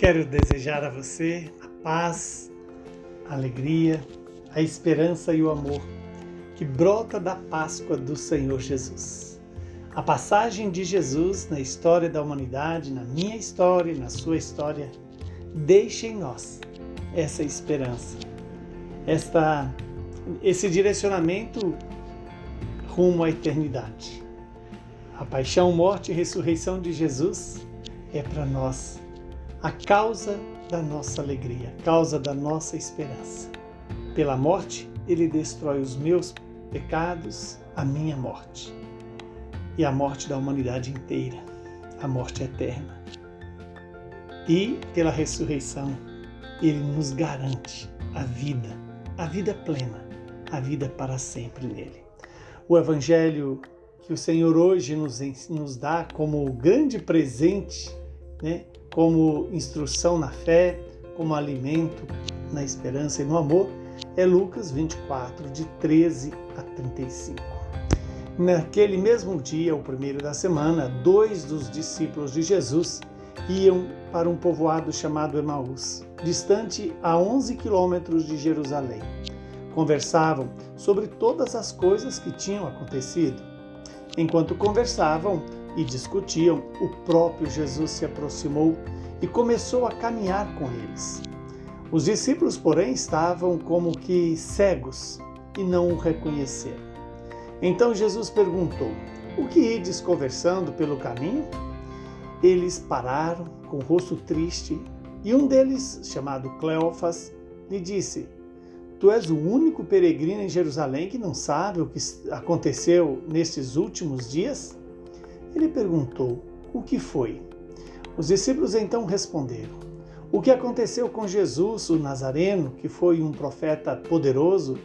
Quero desejar a você a paz, a alegria, a esperança e o amor que brota da Páscoa do Senhor Jesus. A passagem de Jesus na história da humanidade, na minha história, na sua história, deixa em nós essa esperança, esta, esse direcionamento rumo à eternidade. A paixão, morte e ressurreição de Jesus é para nós a causa da nossa alegria, a causa da nossa esperança. Pela morte, ele destrói os meus pecados, a minha morte e a morte da humanidade inteira, a morte eterna. E pela ressurreição, ele nos garante a vida, a vida plena, a vida para sempre nele. O evangelho que o Senhor hoje nos, nos dá como grande presente, né, como instrução na fé, como alimento na esperança e no amor, é Lucas 24, de 13 a 35. Naquele mesmo dia, o primeiro da semana, dois dos discípulos de Jesus iam para um povoado chamado Emaús, distante a 11 quilômetros de Jerusalém. Conversavam sobre todas as coisas que tinham acontecido. Enquanto conversavam, e discutiam, o próprio Jesus se aproximou e começou a caminhar com eles. Os discípulos, porém, estavam como que cegos e não o reconheceram. Então Jesus perguntou: O que ides conversando pelo caminho? Eles pararam, com o rosto triste, e um deles, chamado Cleofas, lhe disse: Tu és o único peregrino em Jerusalém que não sabe o que aconteceu nestes últimos dias? Ele perguntou: O que foi? Os discípulos então responderam: O que aconteceu com Jesus, o Nazareno, que foi um profeta poderoso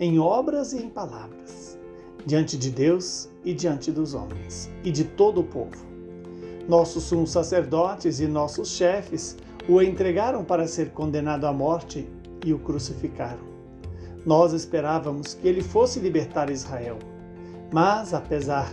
em obras e em palavras, diante de Deus e diante dos homens e de todo o povo. Nossos sumos sacerdotes e nossos chefes o entregaram para ser condenado à morte e o crucificaram. Nós esperávamos que ele fosse libertar Israel, mas apesar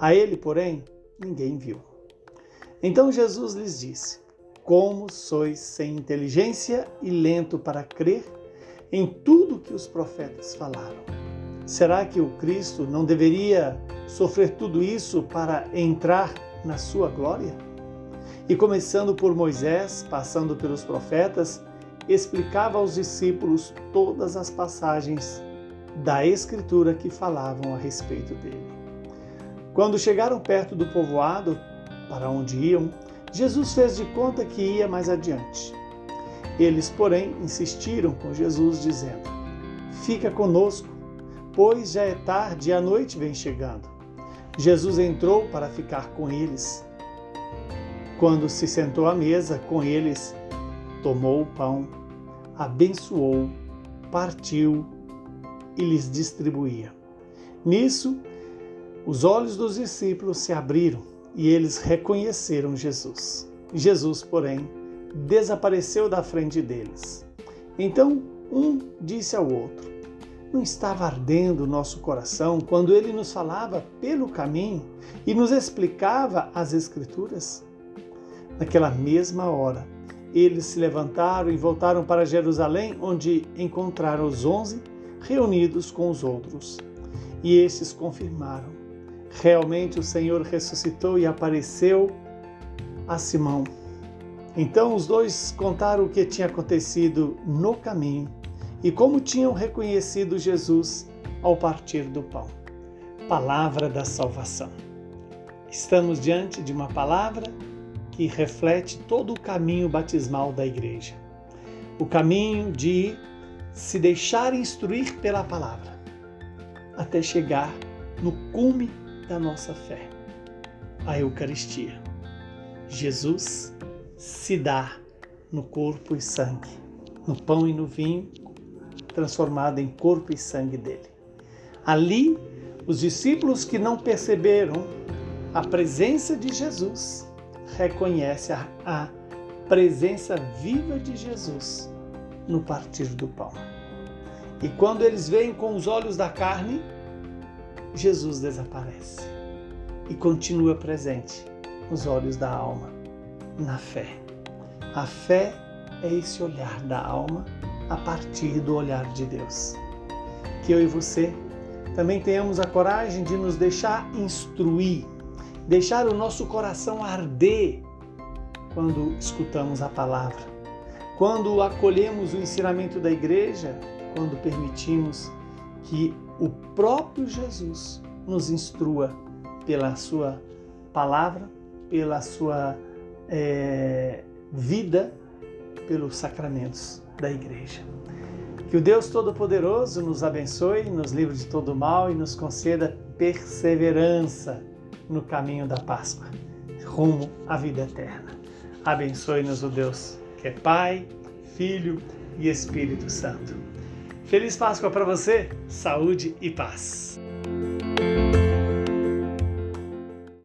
A ele, porém, ninguém viu. Então Jesus lhes disse: Como sois sem inteligência e lento para crer em tudo que os profetas falaram? Será que o Cristo não deveria sofrer tudo isso para entrar na sua glória? E começando por Moisés, passando pelos profetas, explicava aos discípulos todas as passagens da Escritura que falavam a respeito dele. Quando chegaram perto do povoado para onde iam, Jesus fez de conta que ia mais adiante. Eles, porém, insistiram com Jesus, dizendo: Fica conosco, pois já é tarde e a noite vem chegando. Jesus entrou para ficar com eles. Quando se sentou à mesa com eles, tomou o pão, abençoou, partiu e lhes distribuía. Nisso, os olhos dos discípulos se abriram e eles reconheceram Jesus. Jesus, porém, desapareceu da frente deles. Então um disse ao outro: Não estava ardendo o nosso coração quando ele nos falava pelo caminho e nos explicava as Escrituras? Naquela mesma hora, eles se levantaram e voltaram para Jerusalém, onde encontraram os onze reunidos com os outros. E estes confirmaram Realmente o Senhor ressuscitou e apareceu a Simão. Então os dois contaram o que tinha acontecido no caminho e como tinham reconhecido Jesus ao partir do pão. Palavra da salvação. Estamos diante de uma palavra que reflete todo o caminho batismal da igreja. O caminho de se deixar instruir pela palavra até chegar no cume da nossa fé, a Eucaristia. Jesus se dá no corpo e sangue, no pão e no vinho, transformado em corpo e sangue dele. Ali, os discípulos que não perceberam a presença de Jesus reconhecem a, a presença viva de Jesus no partir do pão. E quando eles veem com os olhos da carne, Jesus desaparece e continua presente nos olhos da alma, na fé. A fé é esse olhar da alma a partir do olhar de Deus. Que eu e você também tenhamos a coragem de nos deixar instruir, deixar o nosso coração arder quando escutamos a palavra, quando acolhemos o ensinamento da igreja, quando permitimos que o próprio Jesus nos instrua pela sua palavra, pela sua é, vida, pelos sacramentos da igreja. Que o Deus Todo-Poderoso nos abençoe, nos livre de todo mal e nos conceda perseverança no caminho da Páscoa, rumo à vida eterna. Abençoe-nos o Deus que é Pai, Filho e Espírito Santo. Feliz Páscoa para você, saúde e paz.